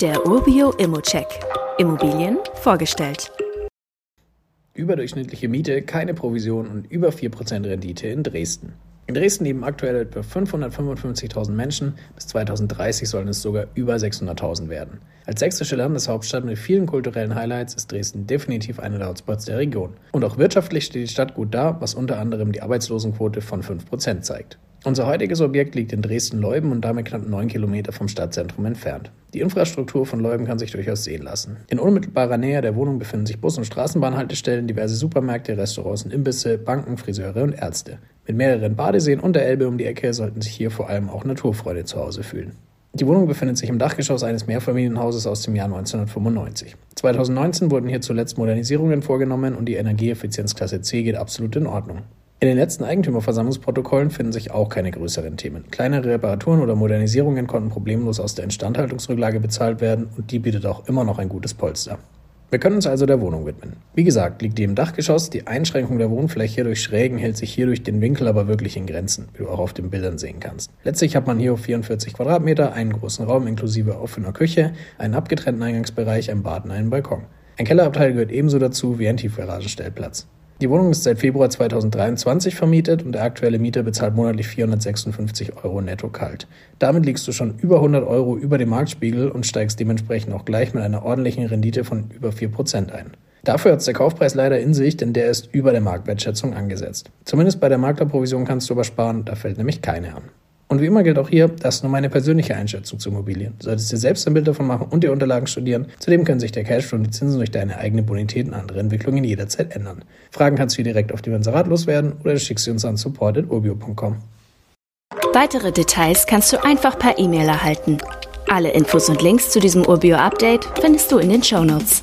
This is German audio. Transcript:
Der Urbio Immocheck. Immobilien vorgestellt. Überdurchschnittliche Miete, keine Provision und über 4% Rendite in Dresden. In Dresden leben aktuell etwa 555.000 Menschen. Bis 2030 sollen es sogar über 600.000 werden. Als sächsische Landeshauptstadt mit vielen kulturellen Highlights ist Dresden definitiv einer der Hotspots der Region. Und auch wirtschaftlich steht die Stadt gut da, was unter anderem die Arbeitslosenquote von 5% zeigt. Unser heutiges Objekt liegt in Dresden-Leuben und damit knapp neun Kilometer vom Stadtzentrum entfernt. Die Infrastruktur von Leuben kann sich durchaus sehen lassen. In unmittelbarer Nähe der Wohnung befinden sich Bus- und Straßenbahnhaltestellen, diverse Supermärkte, Restaurants und Imbisse, Banken, Friseure und Ärzte. Mit mehreren Badeseen und der Elbe um die Ecke sollten sich hier vor allem auch Naturfreude zu Hause fühlen. Die Wohnung befindet sich im Dachgeschoss eines Mehrfamilienhauses aus dem Jahr 1995. 2019 wurden hier zuletzt Modernisierungen vorgenommen und die Energieeffizienzklasse C geht absolut in Ordnung. In den letzten Eigentümerversammlungsprotokollen finden sich auch keine größeren Themen. Kleinere Reparaturen oder Modernisierungen konnten problemlos aus der Instandhaltungsrücklage bezahlt werden und die bietet auch immer noch ein gutes Polster. Wir können uns also der Wohnung widmen. Wie gesagt, liegt die im Dachgeschoss, die Einschränkung der Wohnfläche durch Schrägen hält sich hier durch den Winkel aber wirklich in Grenzen, wie du auch auf den Bildern sehen kannst. Letztlich hat man hier auf 44 Quadratmeter einen großen Raum inklusive offener Küche, einen abgetrennten Eingangsbereich, ein Bad und einen Balkon. Ein Kellerabteil gehört ebenso dazu wie ein Tiefgaragenstellplatz. Die Wohnung ist seit Februar 2023 vermietet und der aktuelle Mieter bezahlt monatlich 456 Euro netto kalt. Damit liegst du schon über 100 Euro über dem Marktspiegel und steigst dementsprechend auch gleich mit einer ordentlichen Rendite von über 4% ein. Dafür hat der Kaufpreis leider in sich, denn der ist über der Marktwertschätzung angesetzt. Zumindest bei der Maklerprovision kannst du aber sparen, da fällt nämlich keine an. Und wie immer gilt auch hier, das ist nur meine persönliche Einschätzung zu Immobilien. Du solltest dir selbst ein Bild davon machen und die Unterlagen studieren. Zudem können sich der Cashflow und die Zinsen durch deine eigene Bonität und andere Entwicklungen jederzeit ändern. Fragen kannst du hier direkt auf dem Inserat loswerden oder du schickst sie uns an support.urbio.com. Weitere Details kannst du einfach per E-Mail erhalten. Alle Infos und Links zu diesem Urbio-Update findest du in den Show Notes.